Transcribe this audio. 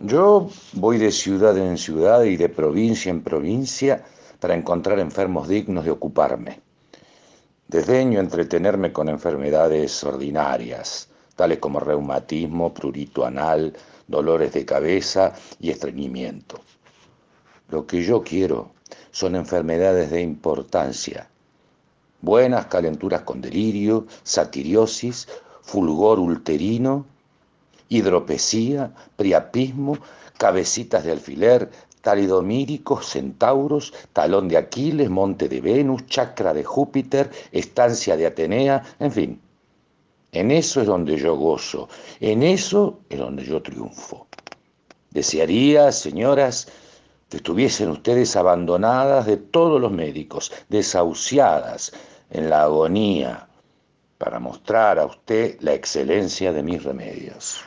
Yo voy de ciudad en ciudad y de provincia en provincia para encontrar enfermos dignos de ocuparme. Desdeño entretenerme con enfermedades ordinarias, tales como reumatismo, prurito anal, dolores de cabeza y estreñimiento. Lo que yo quiero son enfermedades de importancia, buenas calenturas con delirio, satiriosis, fulgor ulterino, hidropesía, priapismo, cabecitas de alfiler, talidomíricos, centauros, talón de Aquiles, monte de Venus, chakra de Júpiter, estancia de Atenea, en fin. En eso es donde yo gozo, en eso es donde yo triunfo. Desearía, señoras, que estuviesen ustedes abandonadas de todos los médicos, desahuciadas en la agonía, para mostrar a usted la excelencia de mis remedios.